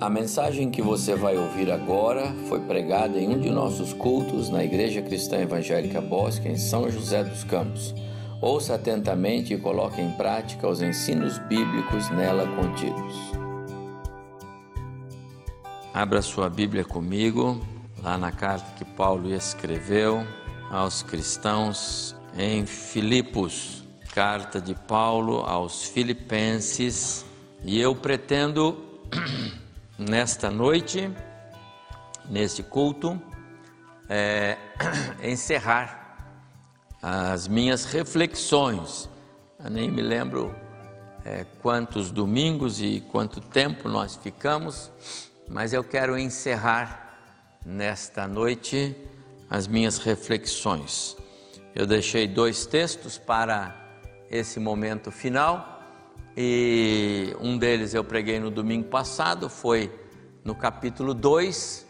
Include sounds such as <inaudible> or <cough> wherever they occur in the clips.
A mensagem que você vai ouvir agora foi pregada em um de nossos cultos na Igreja Cristã Evangélica Bosque, em São José dos Campos. Ouça atentamente e coloque em prática os ensinos bíblicos nela contidos. Abra sua Bíblia comigo, lá na carta que Paulo escreveu aos cristãos em Filipos, carta de Paulo aos Filipenses, e eu pretendo <clears throat> nesta noite, neste culto, é, <clears throat> encerrar as minhas reflexões. Eu nem me lembro é, quantos domingos e quanto tempo nós ficamos, mas eu quero encerrar nesta noite as minhas reflexões. Eu deixei dois textos para esse momento final e um deles eu preguei no domingo passado, foi no capítulo 2,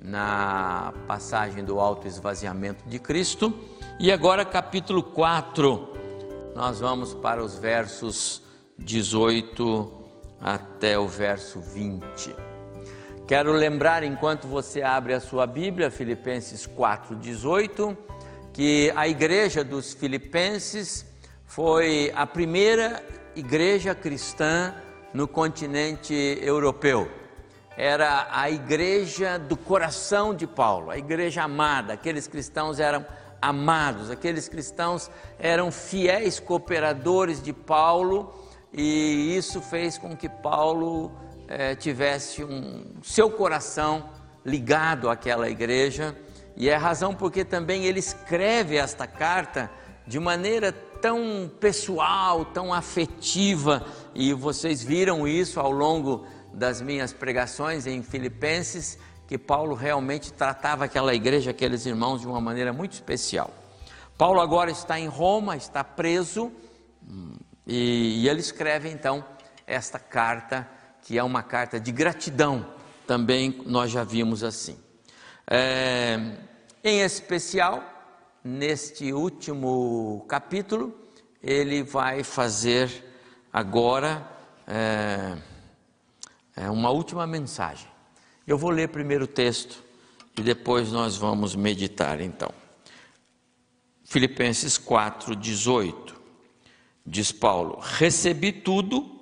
na passagem do alto esvaziamento de Cristo, e agora capítulo 4, nós vamos para os versos 18 até o verso 20. Quero lembrar, enquanto você abre a sua Bíblia, Filipenses 4,18, que a igreja dos Filipenses foi a primeira igreja cristã no continente europeu. Era a igreja do coração de Paulo, a igreja amada. Aqueles cristãos eram amados, aqueles cristãos eram fiéis cooperadores de Paulo e isso fez com que Paulo eh, tivesse um seu coração ligado àquela igreja e é a razão porque também ele escreve esta carta de maneira tão pessoal, tão afetiva, e vocês viram isso ao longo das minhas pregações em Filipenses, que Paulo realmente tratava aquela igreja, aqueles irmãos, de uma maneira muito especial. Paulo agora está em Roma, está preso, e, e ele escreve então esta carta, que é uma carta de gratidão, também nós já vimos assim. É, em especial, neste último capítulo, ele vai fazer agora é, é uma última mensagem. Eu vou ler primeiro o texto e depois nós vamos meditar então. Filipenses 4, 18. Diz Paulo: Recebi tudo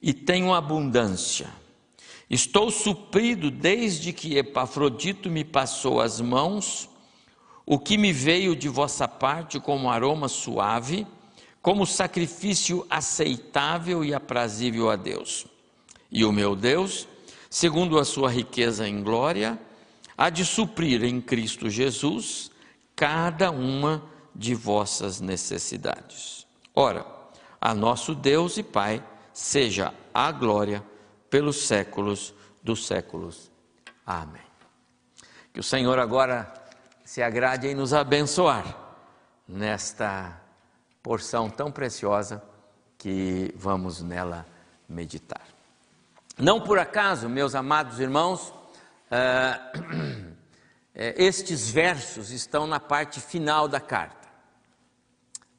e tenho abundância. Estou suprido desde que Epafrodito me passou as mãos o que me veio de vossa parte como aroma suave, como sacrifício aceitável e aprazível a Deus. E o meu Deus, segundo a sua riqueza em glória, há de suprir em Cristo Jesus cada uma de vossas necessidades. Ora, a nosso Deus e Pai seja a glória pelos séculos dos séculos. Amém. Que o Senhor agora se agrade em nos abençoar nesta porção tão preciosa que vamos nela meditar. Não por acaso, meus amados irmãos, uh, <clears throat> estes versos estão na parte final da carta.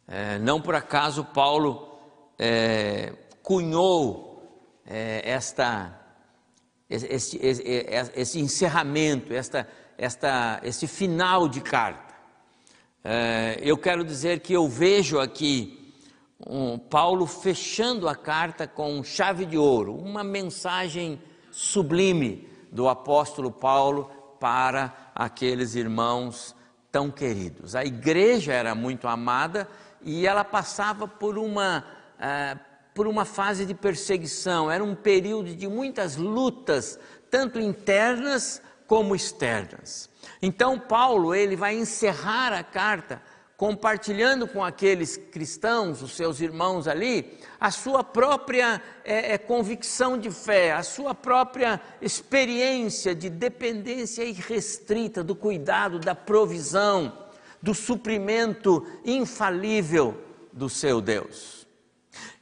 Uh, não por acaso Paulo uh, cunhou esta, esse, esse, esse encerramento, esta esta, esse final de carta. É, eu quero dizer que eu vejo aqui um, Paulo fechando a carta com chave de ouro, uma mensagem sublime do apóstolo Paulo para aqueles irmãos tão queridos. A igreja era muito amada e ela passava por uma, uh, por uma fase de perseguição, era um período de muitas lutas, tanto internas como externas. Então Paulo ele vai encerrar a carta compartilhando com aqueles cristãos, os seus irmãos ali, a sua própria é, é, convicção de fé, a sua própria experiência de dependência irrestrita do cuidado, da provisão, do suprimento infalível do seu Deus.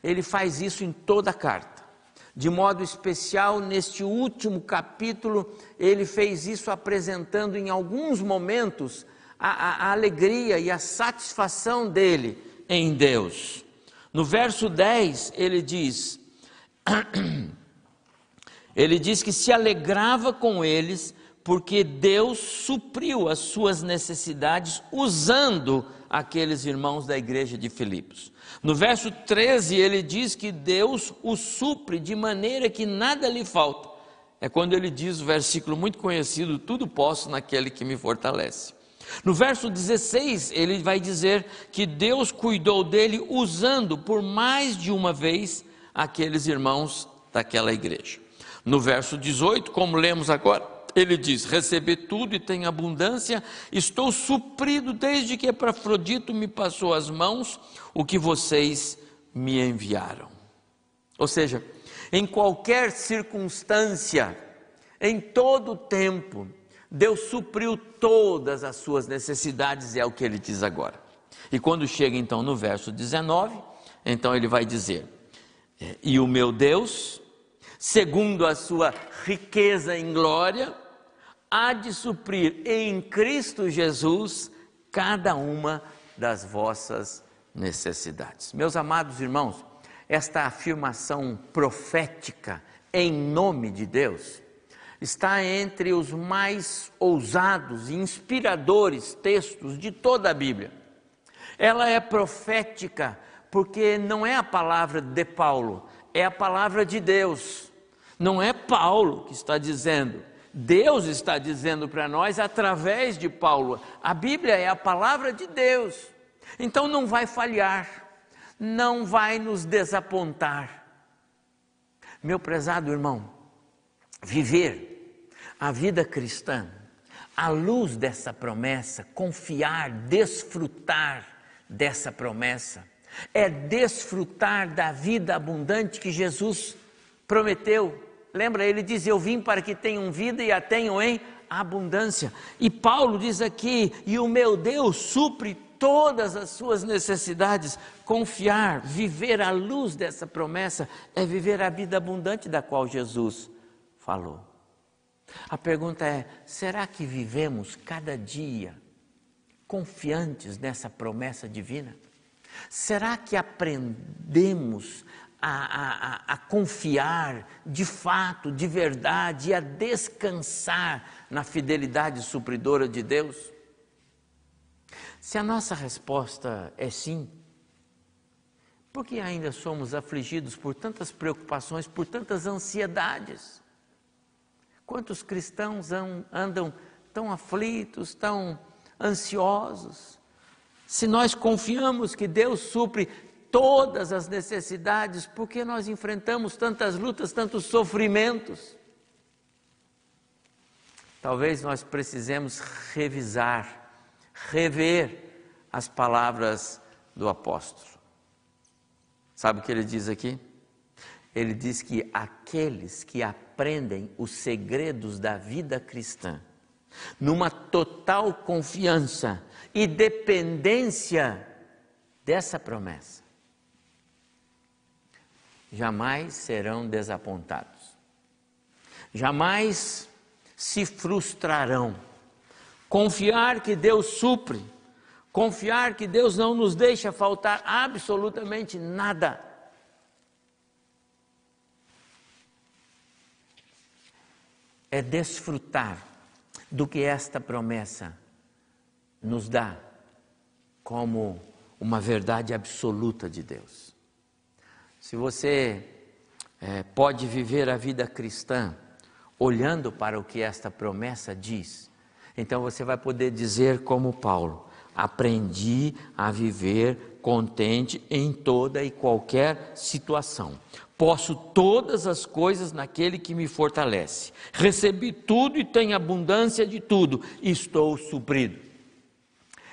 Ele faz isso em toda a carta. De modo especial, neste último capítulo, ele fez isso apresentando em alguns momentos a, a, a alegria e a satisfação dele em Deus. No verso 10, ele diz: <clears throat> Ele diz que se alegrava com eles porque Deus supriu as suas necessidades usando aqueles irmãos da igreja de Filipos. No verso 13, ele diz que Deus o supre de maneira que nada lhe falta. É quando ele diz o versículo muito conhecido: Tudo posso naquele que me fortalece. No verso 16, ele vai dizer que Deus cuidou dele usando por mais de uma vez aqueles irmãos daquela igreja. No verso 18, como lemos agora, ele diz: Recebi tudo e tenho abundância, estou suprido desde que Epafrodito me passou as mãos o que vocês me enviaram. Ou seja, em qualquer circunstância, em todo tempo, Deus supriu todas as suas necessidades, é o que ele diz agora. E quando chega então no verso 19, então ele vai dizer: E o meu Deus, segundo a sua riqueza em glória, há de suprir em Cristo Jesus cada uma das vossas necessidades. Meus amados irmãos, esta afirmação profética em nome de Deus está entre os mais ousados e inspiradores textos de toda a Bíblia. Ela é profética porque não é a palavra de Paulo, é a palavra de Deus. Não é Paulo que está dizendo, Deus está dizendo para nós através de Paulo. A Bíblia é a palavra de Deus. Então não vai falhar, não vai nos desapontar. Meu prezado irmão, viver a vida cristã à luz dessa promessa, confiar, desfrutar dessa promessa, é desfrutar da vida abundante que Jesus prometeu. Lembra, ele diz: Eu vim para que tenham vida e a tenham em abundância. E Paulo diz aqui: E o meu Deus supre todas as suas necessidades. Confiar, viver à luz dessa promessa, é viver a vida abundante da qual Jesus falou. A pergunta é: será que vivemos cada dia confiantes nessa promessa divina? Será que aprendemos a, a, a, confiar de fato, de verdade, e a descansar na fidelidade supridora de Deus? Se a nossa resposta é sim, por que ainda somos afligidos por tantas preocupações, por tantas ansiedades? Quantos cristãos andam tão aflitos, tão ansiosos? Se nós confiamos que Deus supre todas as necessidades, por que nós enfrentamos tantas lutas, tantos sofrimentos? Talvez nós precisemos revisar, rever as palavras do apóstolo. Sabe o que ele diz aqui? Ele diz que aqueles que aprendem os segredos da vida cristã, numa total confiança e dependência dessa promessa, jamais serão desapontados, jamais se frustrarão. Confiar que Deus supre, confiar que Deus não nos deixa faltar absolutamente nada é desfrutar do que esta promessa nos dá como uma verdade absoluta de Deus. Se você é, pode viver a vida cristã olhando para o que esta promessa diz, então você vai poder dizer, como Paulo: aprendi a viver contente em toda e qualquer situação. Posso todas as coisas naquele que me fortalece. Recebi tudo e tenho abundância de tudo. Estou suprido.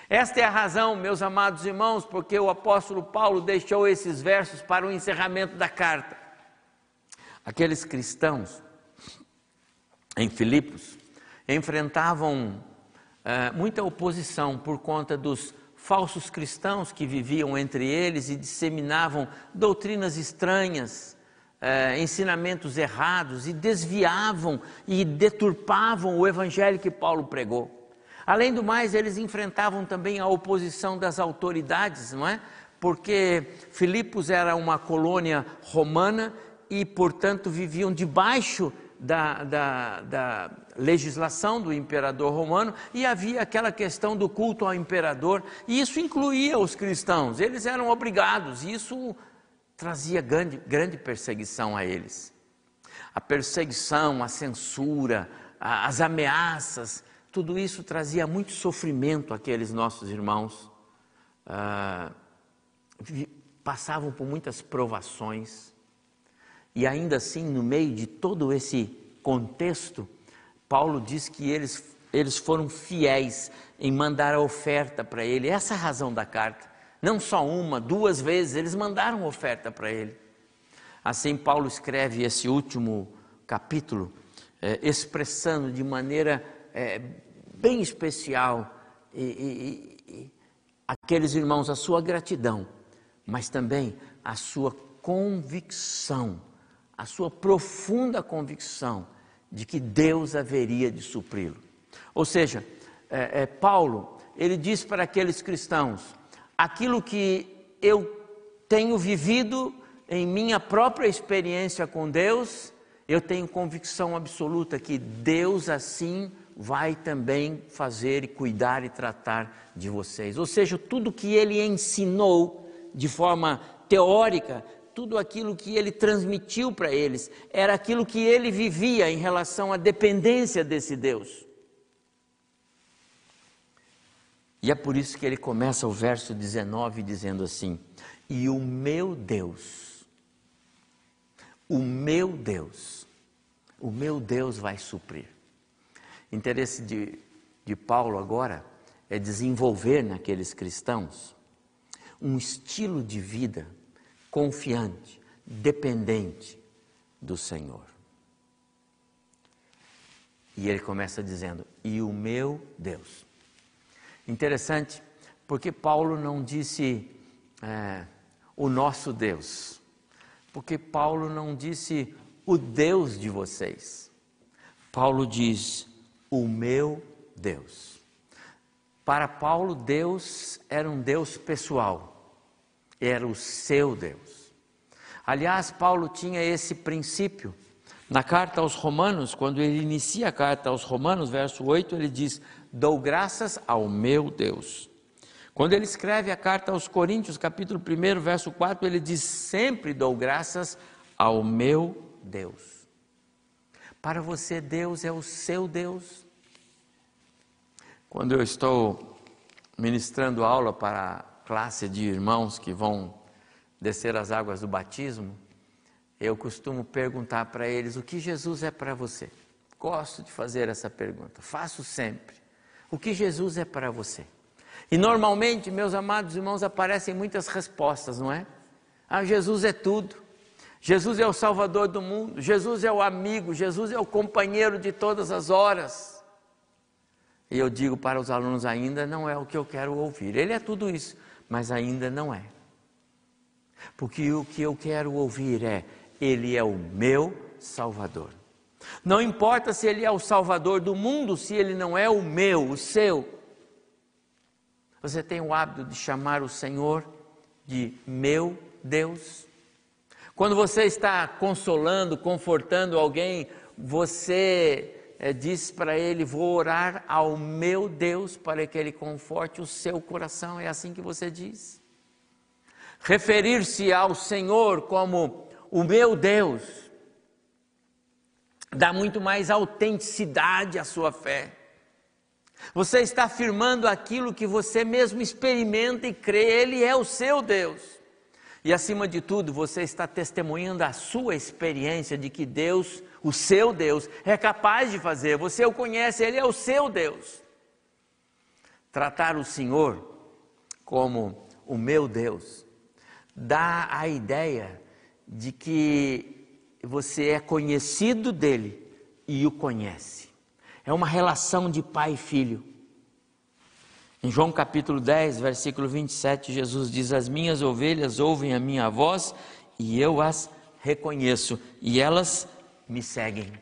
Esta é a razão, meus amados irmãos, porque o apóstolo Paulo deixou esses versos para o encerramento da carta. Aqueles cristãos em Filipos enfrentavam eh, muita oposição por conta dos falsos cristãos que viviam entre eles e disseminavam doutrinas estranhas, eh, ensinamentos errados e desviavam e deturpavam o evangelho que Paulo pregou. Além do mais, eles enfrentavam também a oposição das autoridades, não é? Porque Filipos era uma colônia romana e, portanto, viviam debaixo da, da, da, legislação do imperador romano e havia aquela questão do culto ao imperador, e isso incluía os cristãos, eles eram obrigados, e isso trazia grande, grande perseguição a eles. A perseguição, a censura, a, as ameaças, tudo isso trazia muito sofrimento àqueles nossos irmãos. Ah, passavam por muitas provações, e ainda assim, no meio de todo esse contexto, Paulo diz que eles, eles foram fiéis em mandar a oferta para ele. Essa é a razão da carta. Não só uma, duas vezes, eles mandaram oferta para ele. Assim, Paulo escreve esse último capítulo, é, expressando de maneira é, bem especial e, e, e, aqueles irmãos a sua gratidão, mas também a sua convicção a sua profunda convicção de que Deus haveria de supri-lo. Ou seja, é, é, Paulo, ele diz para aqueles cristãos: aquilo que eu tenho vivido em minha própria experiência com Deus, eu tenho convicção absoluta que Deus assim vai também fazer e cuidar e tratar de vocês. Ou seja, tudo que ele ensinou de forma teórica, tudo aquilo que ele transmitiu para eles, era aquilo que ele vivia em relação à dependência desse Deus. E é por isso que ele começa o verso 19 dizendo assim: E o meu Deus, o meu Deus, o meu Deus vai suprir. Interesse de, de Paulo agora é desenvolver naqueles cristãos um estilo de vida confiante, dependente do Senhor. E ele começa dizendo: E o meu Deus. Interessante, porque Paulo não disse é, o nosso Deus, porque Paulo não disse o Deus de vocês. Paulo diz: O meu Deus. Para Paulo, Deus era um Deus pessoal era o seu Deus. Aliás, Paulo tinha esse princípio. Na carta aos Romanos, quando ele inicia a carta aos Romanos, verso 8, ele diz: Dou graças ao meu Deus. Quando ele escreve a carta aos Coríntios, capítulo 1, verso 4, ele diz: Sempre dou graças ao meu Deus. Para você, Deus é o seu Deus. Quando eu estou ministrando aula para classe de irmãos que vão descer as águas do batismo, eu costumo perguntar para eles o que Jesus é para você. Gosto de fazer essa pergunta, faço sempre. O que Jesus é para você? E normalmente, meus amados irmãos, aparecem muitas respostas, não é? Ah, Jesus é tudo. Jesus é o Salvador do mundo. Jesus é o amigo. Jesus é o companheiro de todas as horas. E eu digo para os alunos ainda não é o que eu quero ouvir. Ele é tudo isso mas ainda não é. Porque o que eu quero ouvir é: Ele é o meu Salvador. Não importa se Ele é o Salvador do mundo, se Ele não é o meu, o seu. Você tem o hábito de chamar o Senhor de meu Deus? Quando você está consolando, confortando alguém, você é, diz para ele: Vou orar ao meu Deus para que ele conforte o seu coração. É assim que você diz. Referir-se ao Senhor como o meu Deus dá muito mais autenticidade à sua fé. Você está afirmando aquilo que você mesmo experimenta e crê, Ele é o seu Deus. E acima de tudo, você está testemunhando a sua experiência de que Deus o seu Deus, é capaz de fazer. Você o conhece, ele é o seu Deus. Tratar o Senhor como o meu Deus dá a ideia de que você é conhecido dele e o conhece. É uma relação de pai e filho. Em João capítulo 10, versículo 27, Jesus diz: As minhas ovelhas ouvem a minha voz e eu as reconheço, e elas me seguem.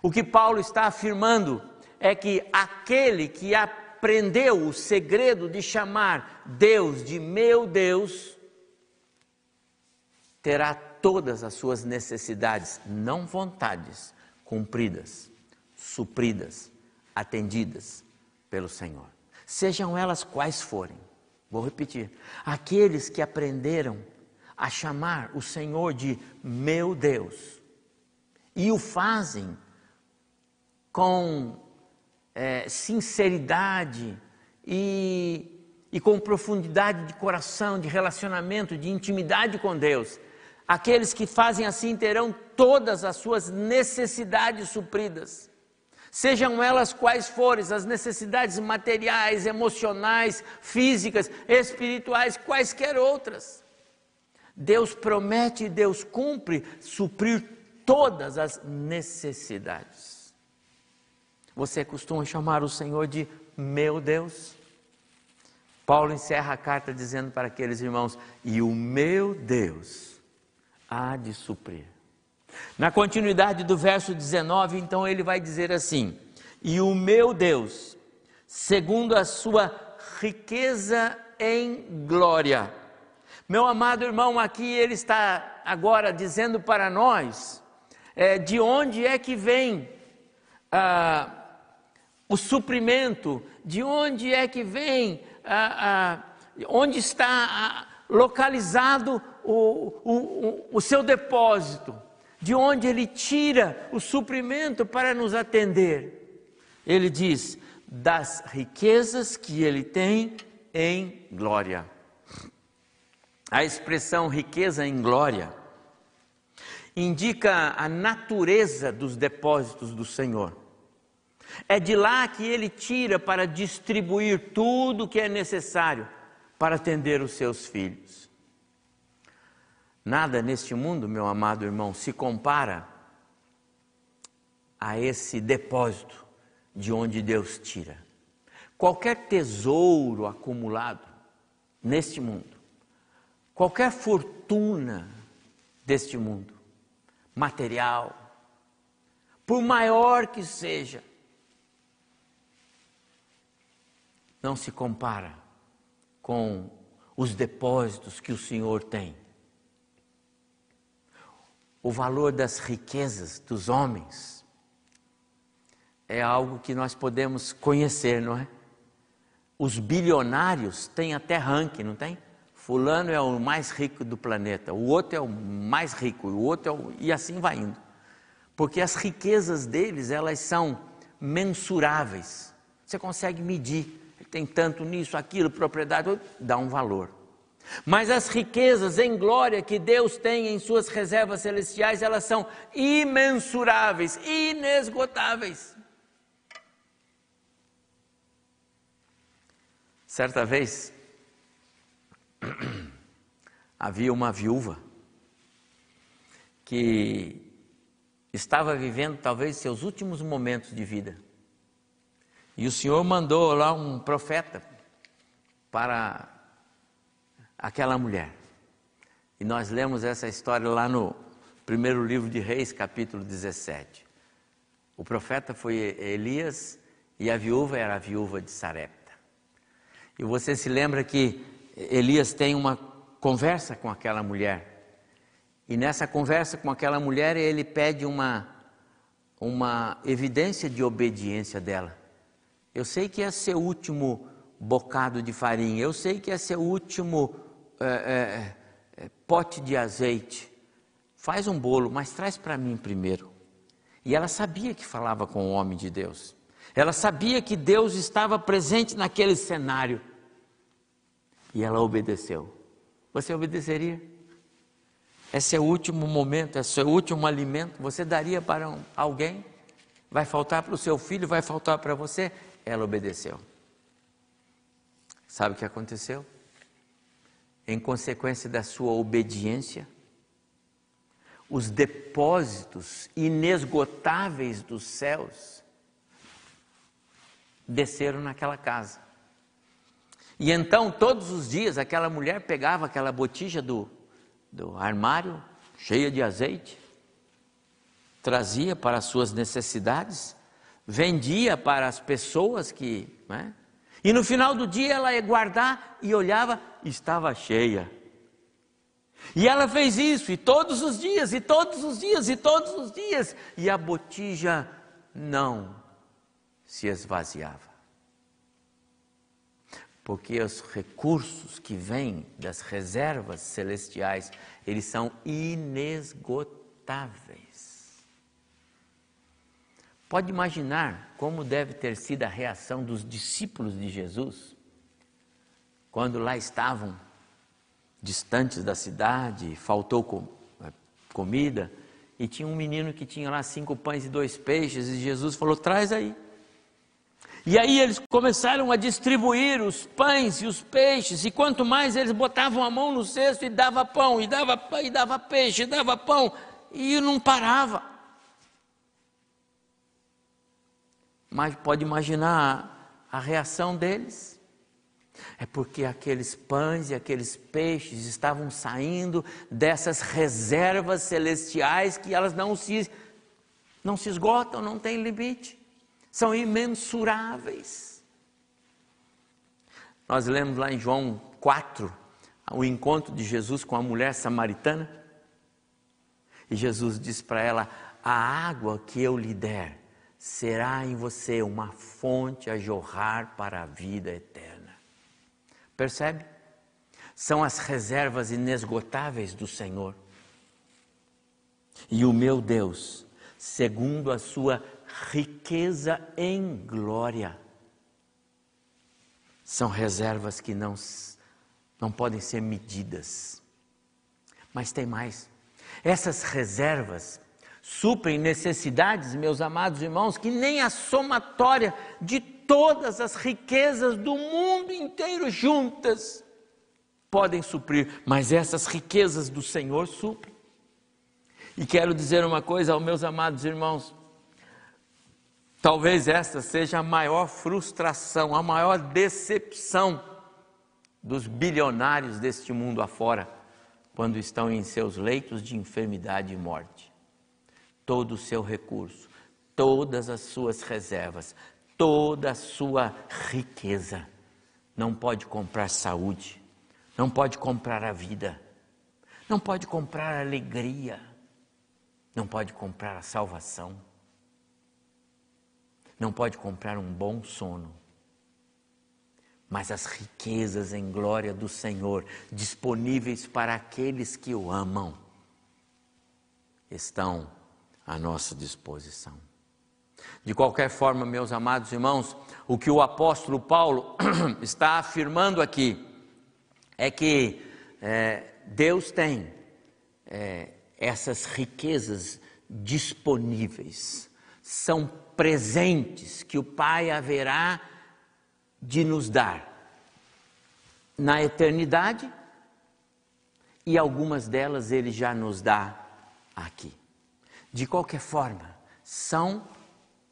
O que Paulo está afirmando é que aquele que aprendeu o segredo de chamar Deus de meu Deus, terá todas as suas necessidades, não vontades, cumpridas, supridas, atendidas pelo Senhor. Sejam elas quais forem. Vou repetir: aqueles que aprenderam a chamar o Senhor de meu Deus e o fazem com é, sinceridade e e com profundidade de coração, de relacionamento, de intimidade com Deus. Aqueles que fazem assim terão todas as suas necessidades supridas. Sejam elas quais forem, as necessidades materiais, emocionais, físicas, espirituais, quaisquer outras. Deus promete e Deus cumpre suprir todas as necessidades. Você costuma chamar o Senhor de meu Deus? Paulo encerra a carta dizendo para aqueles irmãos: E o meu Deus há de suprir. Na continuidade do verso 19, então ele vai dizer assim: E o meu Deus, segundo a sua riqueza em glória. Meu amado irmão, aqui ele está agora dizendo para nós é, de onde é que vem ah, o suprimento, de onde é que vem ah, ah, onde está localizado o, o, o seu depósito, de onde ele tira o suprimento para nos atender. Ele diz: das riquezas que ele tem em glória. A expressão riqueza em glória indica a natureza dos depósitos do Senhor. É de lá que ele tira para distribuir tudo o que é necessário para atender os seus filhos. Nada neste mundo, meu amado irmão, se compara a esse depósito de onde Deus tira. Qualquer tesouro acumulado neste mundo, qualquer fortuna deste mundo, material, por maior que seja, não se compara com os depósitos que o Senhor tem. O valor das riquezas dos homens é algo que nós podemos conhecer, não é? Os bilionários têm até ranking, não tem? Fulano é o mais rico do planeta, o outro é o mais rico, o outro é o... e assim vai indo. Porque as riquezas deles, elas são mensuráveis. Você consegue medir tem tanto nisso, aquilo, propriedade, dá um valor. Mas as riquezas em glória que Deus tem em suas reservas celestiais, elas são imensuráveis, inesgotáveis. Certa vez, <clears throat> havia uma viúva que estava vivendo talvez seus últimos momentos de vida. E o Senhor mandou lá um profeta para aquela mulher. E nós lemos essa história lá no primeiro livro de Reis, capítulo 17. O profeta foi Elias e a viúva era a viúva de Sarepta. E você se lembra que Elias tem uma conversa com aquela mulher. E nessa conversa com aquela mulher, ele pede uma, uma evidência de obediência dela. Eu sei que é seu último bocado de farinha, eu sei que é seu último é, é, é, pote de azeite. Faz um bolo, mas traz para mim primeiro. E ela sabia que falava com o homem de Deus. Ela sabia que Deus estava presente naquele cenário. E ela obedeceu. Você obedeceria? É seu último momento, é seu último alimento. Você daria para um, alguém? Vai faltar para o seu filho, vai faltar para você? ela obedeceu. Sabe o que aconteceu? Em consequência da sua obediência, os depósitos inesgotáveis dos céus desceram naquela casa. E então, todos os dias, aquela mulher pegava aquela botija do, do armário, cheia de azeite, trazia para as suas necessidades vendia para as pessoas que. Né? E no final do dia ela ia guardar e olhava, estava cheia. E ela fez isso, e todos os dias, e todos os dias, e todos os dias, e a botija não se esvaziava. Porque os recursos que vêm das reservas celestiais, eles são inesgotáveis. Pode imaginar como deve ter sido a reação dos discípulos de Jesus quando lá estavam distantes da cidade, faltou eh, comida, e tinha um menino que tinha lá cinco pães e dois peixes, e Jesus falou: traz aí. E aí eles começaram a distribuir os pães e os peixes, e quanto mais eles botavam a mão no cesto e dava pão, e dava, e dava peixe, e dava pão, e não parava. Mas pode imaginar a reação deles. É porque aqueles pães e aqueles peixes estavam saindo dessas reservas celestiais que elas não se, não se esgotam, não têm limite, são imensuráveis. Nós lemos lá em João 4 o encontro de Jesus com a mulher samaritana. E Jesus diz para ela: A água que eu lhe der será em você uma fonte a jorrar para a vida eterna. Percebe? São as reservas inesgotáveis do Senhor. E o meu Deus, segundo a sua riqueza em glória, são reservas que não, não podem ser medidas. Mas tem mais. Essas reservas suprem necessidades, meus amados irmãos, que nem a somatória de todas as riquezas do mundo inteiro juntas podem suprir, mas essas riquezas do Senhor suprem. E quero dizer uma coisa aos meus amados irmãos: talvez esta seja a maior frustração, a maior decepção dos bilionários deste mundo afora, quando estão em seus leitos de enfermidade e morte. Todo o seu recurso, todas as suas reservas, toda a sua riqueza. Não pode comprar saúde, não pode comprar a vida, não pode comprar alegria, não pode comprar a salvação, não pode comprar um bom sono. Mas as riquezas em glória do Senhor, disponíveis para aqueles que o amam, estão à nossa disposição. De qualquer forma, meus amados irmãos, o que o apóstolo Paulo <clears throat> está afirmando aqui é que é, Deus tem é, essas riquezas disponíveis, são presentes que o Pai haverá de nos dar na eternidade e algumas delas Ele já nos dá aqui. De qualquer forma, são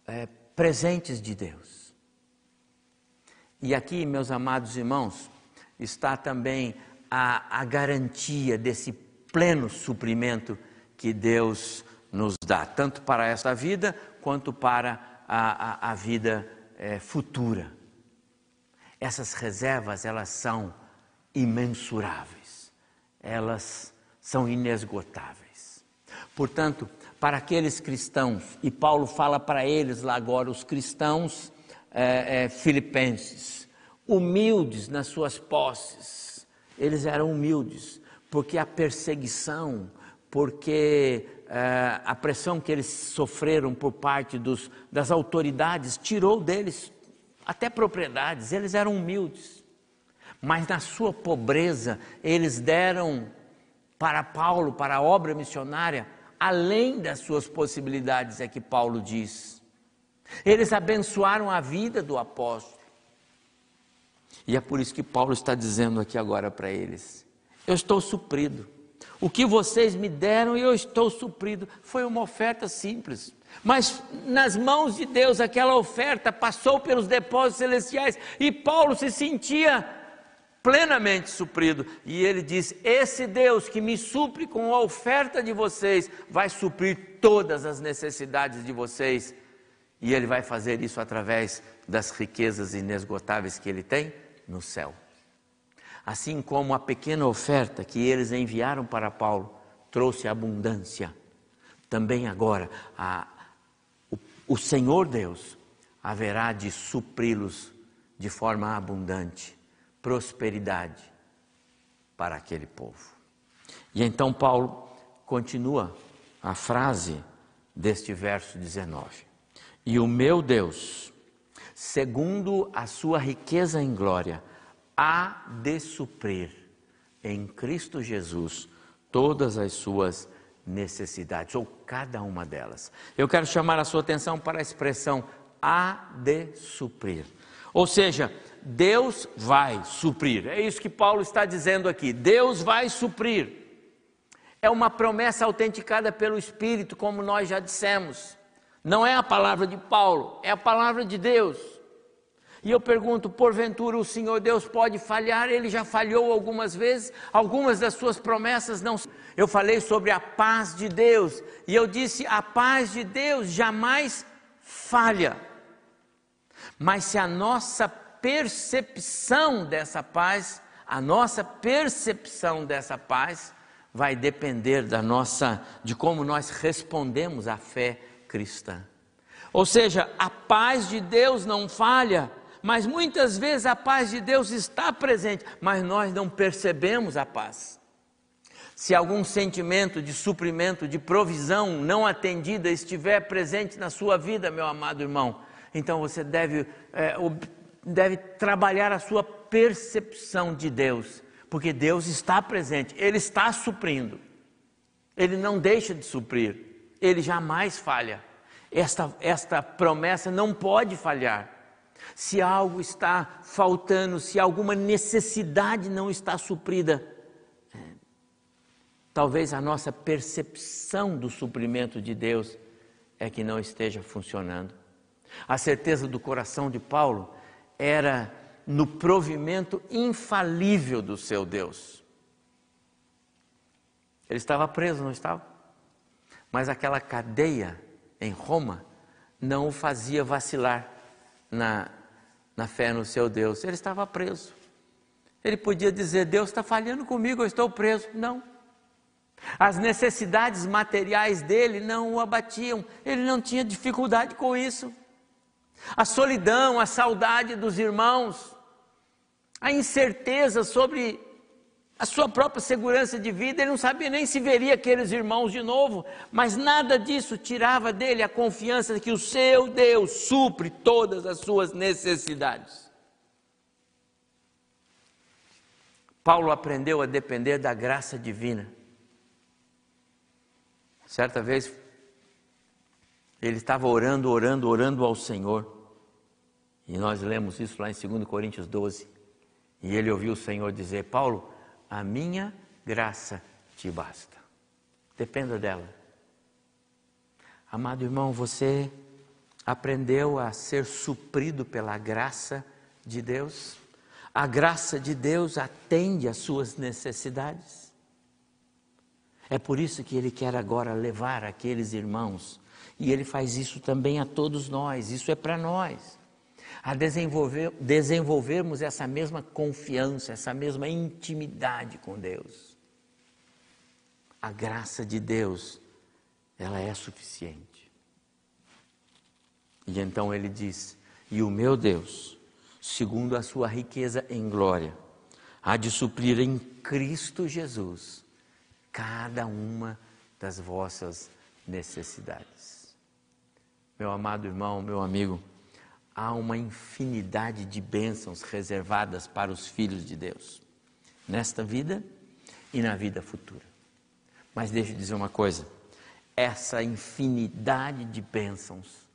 é, presentes de Deus. E aqui, meus amados irmãos, está também a, a garantia desse pleno suprimento que Deus nos dá, tanto para esta vida quanto para a, a, a vida é, futura. Essas reservas, elas são imensuráveis, elas são inesgotáveis. Portanto, para aqueles cristãos, e Paulo fala para eles lá agora, os cristãos é, é, filipenses, humildes nas suas posses, eles eram humildes, porque a perseguição, porque é, a pressão que eles sofreram por parte dos, das autoridades tirou deles até propriedades, eles eram humildes, mas na sua pobreza eles deram para Paulo, para a obra missionária, além das suas possibilidades, é que Paulo diz. Eles abençoaram a vida do apóstolo. E é por isso que Paulo está dizendo aqui agora para eles: Eu estou suprido. O que vocês me deram, eu estou suprido. Foi uma oferta simples. Mas nas mãos de Deus, aquela oferta passou pelos depósitos celestiais e Paulo se sentia plenamente suprido. E ele diz: Esse Deus que me supre com a oferta de vocês, vai suprir todas as necessidades de vocês. E ele vai fazer isso através das riquezas inesgotáveis que ele tem no céu. Assim como a pequena oferta que eles enviaram para Paulo trouxe abundância, também agora a, o, o Senhor Deus haverá de supri-los de forma abundante, prosperidade para aquele povo. E então Paulo continua a frase deste verso 19: E o meu Deus, segundo a sua riqueza em glória, há de suprir em Cristo Jesus todas as suas necessidades, ou cada uma delas. Eu quero chamar a sua atenção para a expressão há de suprir. Ou seja, Deus vai suprir. É isso que Paulo está dizendo aqui. Deus vai suprir. É uma promessa autenticada pelo Espírito, como nós já dissemos. Não é a palavra de Paulo, é a palavra de Deus. E eu pergunto, porventura o Senhor Deus pode falhar? Ele já falhou algumas vezes, algumas das suas promessas não. Eu falei sobre a paz de Deus, e eu disse: a paz de Deus jamais falha. Mas se a nossa percepção dessa paz, a nossa percepção dessa paz vai depender da nossa de como nós respondemos à fé cristã. Ou seja, a paz de Deus não falha, mas muitas vezes a paz de Deus está presente, mas nós não percebemos a paz. Se algum sentimento de suprimento, de provisão não atendida estiver presente na sua vida, meu amado irmão, então você deve, é, deve trabalhar a sua percepção de Deus, porque Deus está presente, Ele está suprindo, Ele não deixa de suprir, Ele jamais falha. Esta, esta promessa não pode falhar. Se algo está faltando, se alguma necessidade não está suprida, é, talvez a nossa percepção do suprimento de Deus é que não esteja funcionando. A certeza do coração de Paulo era no provimento infalível do seu Deus. Ele estava preso, não estava? Mas aquela cadeia em Roma não o fazia vacilar na, na fé no seu Deus. Ele estava preso. Ele podia dizer: Deus está falhando comigo, eu estou preso. Não. As necessidades materiais dele não o abatiam, ele não tinha dificuldade com isso. A solidão, a saudade dos irmãos, a incerteza sobre a sua própria segurança de vida, ele não sabia nem se veria aqueles irmãos de novo, mas nada disso tirava dele a confiança de que o seu Deus supre todas as suas necessidades. Paulo aprendeu a depender da graça divina. Certa vez, ele estava orando, orando, orando ao Senhor, e nós lemos isso lá em 2 Coríntios 12, e ele ouviu o Senhor dizer: Paulo, a minha graça te basta. Dependa dela. Amado irmão, você aprendeu a ser suprido pela graça de Deus? A graça de Deus atende às suas necessidades. É por isso que Ele quer agora levar aqueles irmãos, e Ele faz isso também a todos nós, isso é para nós a desenvolver, desenvolvermos essa mesma confiança, essa mesma intimidade com Deus. A graça de Deus, ela é suficiente. E então ele diz: E o meu Deus, segundo a sua riqueza em glória, há de suprir em Cristo Jesus cada uma das vossas necessidades. Meu amado irmão, meu amigo, há uma infinidade de bênçãos reservadas para os filhos de Deus, nesta vida e na vida futura. Mas deixa eu dizer uma coisa: essa infinidade de bênçãos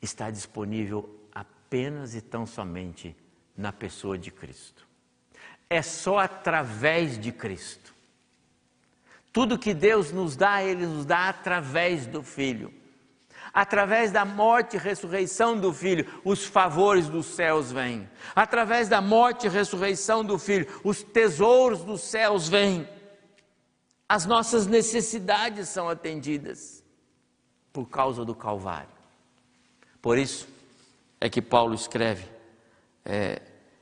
está disponível apenas e tão somente na pessoa de Cristo. É só através de Cristo. Tudo que Deus nos dá, Ele nos dá através do Filho através da morte e ressurreição do Filho, os favores dos céus vêm. Através da morte e ressurreição do Filho, os tesouros dos céus vêm. As nossas necessidades são atendidas por causa do Calvário. Por isso é que Paulo escreve: é,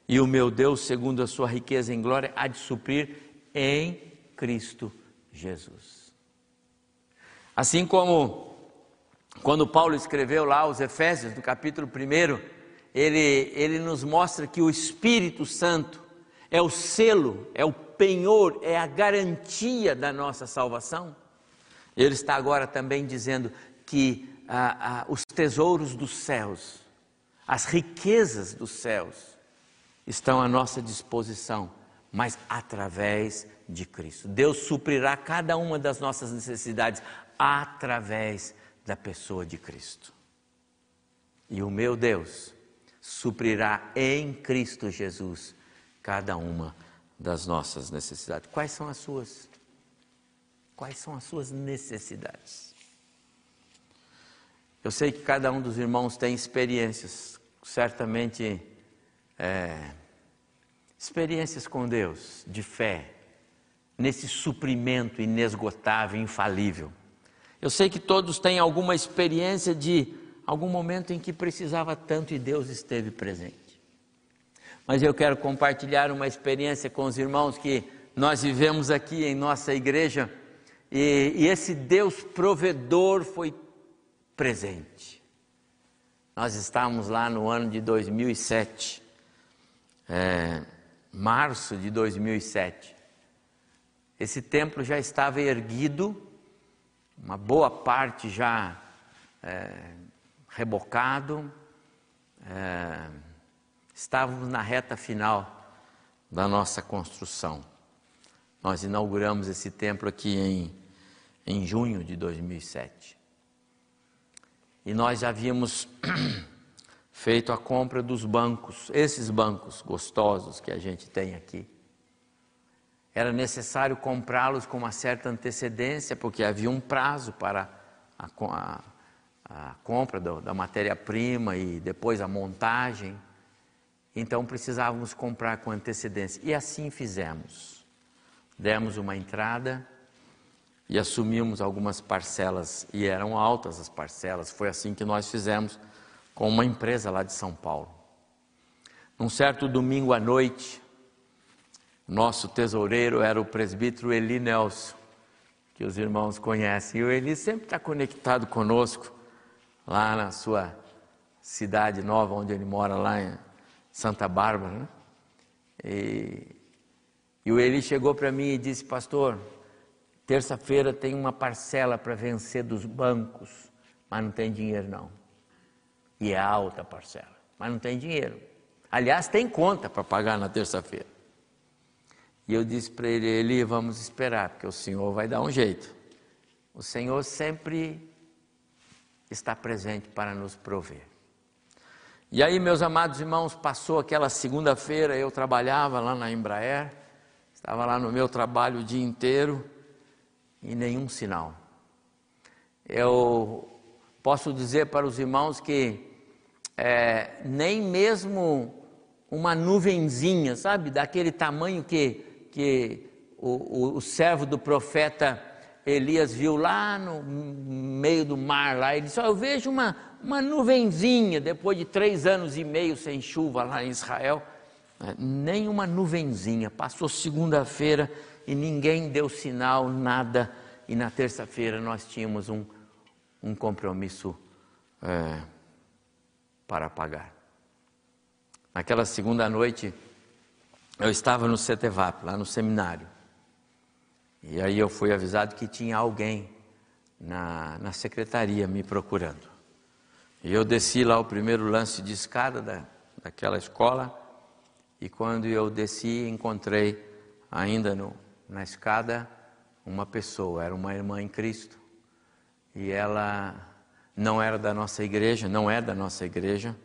E o meu Deus, segundo a sua riqueza em glória, há de suprir em Cristo Jesus. Assim como quando Paulo escreveu lá os Efésios, no capítulo 1, ele, ele nos mostra que o Espírito Santo é o selo, é o penhor, é a garantia da nossa salvação. Ele está agora também dizendo que ah, ah, os tesouros dos céus, as riquezas dos céus, estão à nossa disposição, mas através de Cristo. Deus suprirá cada uma das nossas necessidades através da pessoa de Cristo. E o meu Deus suprirá em Cristo Jesus cada uma das nossas necessidades. Quais são as suas? Quais são as suas necessidades? Eu sei que cada um dos irmãos tem experiências, certamente é, experiências com Deus, de fé, nesse suprimento inesgotável, infalível. Eu sei que todos têm alguma experiência de algum momento em que precisava tanto e Deus esteve presente. Mas eu quero compartilhar uma experiência com os irmãos que nós vivemos aqui em nossa igreja e, e esse Deus provedor foi presente. Nós estávamos lá no ano de 2007, é, março de 2007. Esse templo já estava erguido, uma boa parte já é, rebocado, é, estávamos na reta final da nossa construção. Nós inauguramos esse templo aqui em, em junho de 2007. E nós já havíamos <clears throat> feito a compra dos bancos, esses bancos gostosos que a gente tem aqui. Era necessário comprá-los com uma certa antecedência, porque havia um prazo para a, a, a compra do, da matéria-prima e depois a montagem. Então precisávamos comprar com antecedência. E assim fizemos. Demos uma entrada e assumimos algumas parcelas, e eram altas as parcelas. Foi assim que nós fizemos com uma empresa lá de São Paulo. Num certo domingo à noite, nosso tesoureiro era o presbítero Eli Nelson, que os irmãos conhecem. E o Eli sempre está conectado conosco, lá na sua cidade nova, onde ele mora, lá em Santa Bárbara. Né? E, e o Eli chegou para mim e disse: Pastor, terça-feira tem uma parcela para vencer dos bancos, mas não tem dinheiro não. E é alta a parcela, mas não tem dinheiro. Aliás, tem conta para pagar na terça-feira. E eu disse para ele: Eli, vamos esperar, porque o Senhor vai dar um jeito. O Senhor sempre está presente para nos prover. E aí, meus amados irmãos, passou aquela segunda-feira, eu trabalhava lá na Embraer, estava lá no meu trabalho o dia inteiro e nenhum sinal. Eu posso dizer para os irmãos que é, nem mesmo uma nuvenzinha, sabe, daquele tamanho que que o, o, o servo do profeta Elias viu lá no meio do mar, lá, ele disse: oh, Eu vejo uma, uma nuvenzinha depois de três anos e meio sem chuva lá em Israel. É, nem uma nuvenzinha. Passou segunda-feira e ninguém deu sinal, nada. E na terça-feira nós tínhamos um, um compromisso é, para pagar. Naquela segunda noite, eu estava no CETEVAP, lá no seminário. E aí eu fui avisado que tinha alguém na, na secretaria me procurando. E eu desci lá o primeiro lance de escada da, daquela escola. E quando eu desci, encontrei ainda no, na escada uma pessoa, era uma irmã em Cristo. E ela não era da nossa igreja, não é da nossa igreja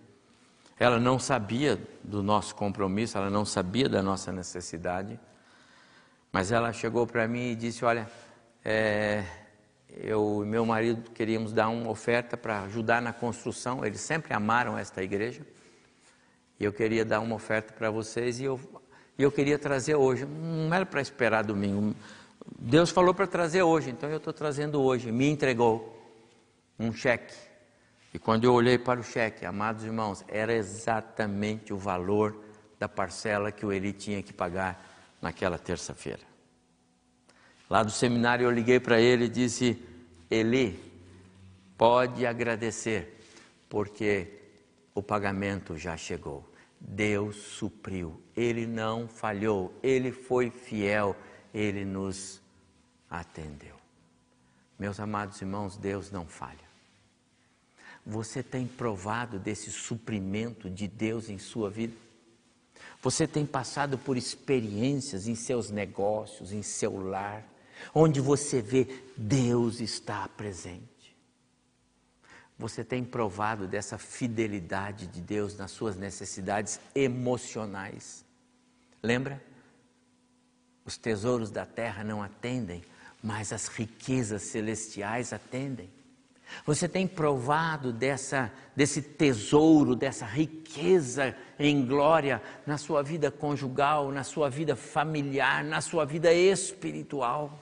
ela não sabia do nosso compromisso, ela não sabia da nossa necessidade, mas ela chegou para mim e disse: Olha, é, eu e meu marido queríamos dar uma oferta para ajudar na construção, eles sempre amaram esta igreja, e eu queria dar uma oferta para vocês, e eu, e eu queria trazer hoje, não era para esperar domingo, Deus falou para trazer hoje, então eu estou trazendo hoje, me entregou um cheque e quando eu olhei para o cheque, amados irmãos, era exatamente o valor da parcela que o Eli tinha que pagar naquela terça-feira. Lá do seminário eu liguei para ele e disse: Eli, pode agradecer, porque o pagamento já chegou. Deus supriu, Ele não falhou, Ele foi fiel, Ele nos atendeu. Meus amados irmãos, Deus não falha. Você tem provado desse suprimento de Deus em sua vida? Você tem passado por experiências em seus negócios, em seu lar, onde você vê Deus está presente. Você tem provado dessa fidelidade de Deus nas suas necessidades emocionais. Lembra? Os tesouros da terra não atendem, mas as riquezas celestiais atendem. Você tem provado dessa, desse tesouro, dessa riqueza em glória na sua vida conjugal, na sua vida familiar, na sua vida espiritual.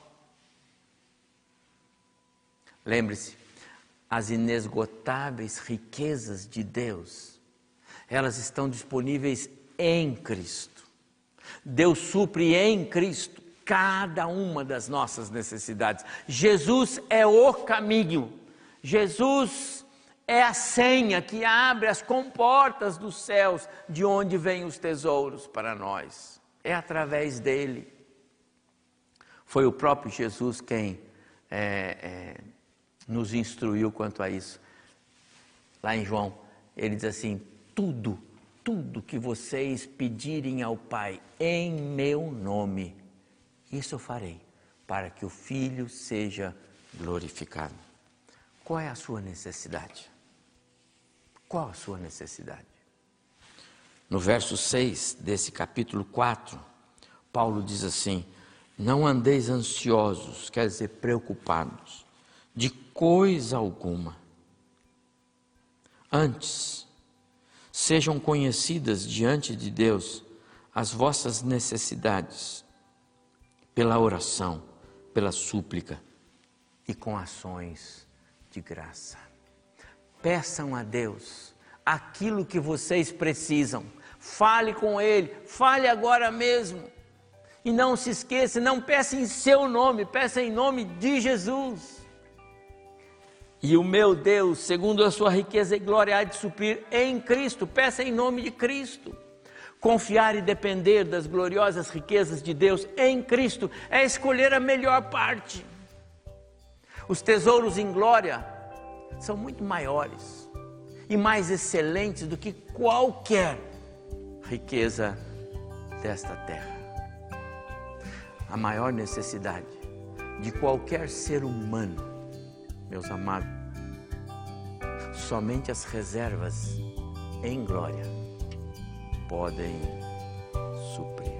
Lembre-se, as inesgotáveis riquezas de Deus, elas estão disponíveis em Cristo. Deus supre em Cristo cada uma das nossas necessidades. Jesus é o caminho. Jesus é a senha que abre as comportas dos céus, de onde vêm os tesouros para nós. É através dele. Foi o próprio Jesus quem é, é, nos instruiu quanto a isso. Lá em João, ele diz assim: tudo, tudo que vocês pedirem ao Pai em meu nome, isso eu farei, para que o Filho seja glorificado. Qual é a sua necessidade? Qual a sua necessidade? No verso 6 desse capítulo 4, Paulo diz assim: Não andeis ansiosos, quer dizer, preocupados, de coisa alguma. Antes, sejam conhecidas diante de Deus as vossas necessidades, pela oração, pela súplica e com ações de graça. Peçam a Deus aquilo que vocês precisam. Fale com Ele, fale agora mesmo. E não se esqueça, não peça em seu nome, peça em nome de Jesus. E o meu Deus, segundo a sua riqueza e glória, há de suprir em Cristo. Peça em nome de Cristo. Confiar e depender das gloriosas riquezas de Deus em Cristo é escolher a melhor parte. Os tesouros em glória são muito maiores e mais excelentes do que qualquer riqueza desta terra. A maior necessidade de qualquer ser humano, meus amados, somente as reservas em glória podem suprir.